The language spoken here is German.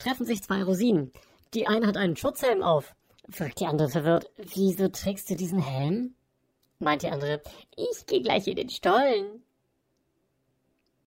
treffen sich zwei Rosinen. Die eine hat einen Schutzhelm auf. Fragt die andere verwirrt. Wieso trägst du diesen Helm? Meint die andere. Ich gehe gleich in den Stollen.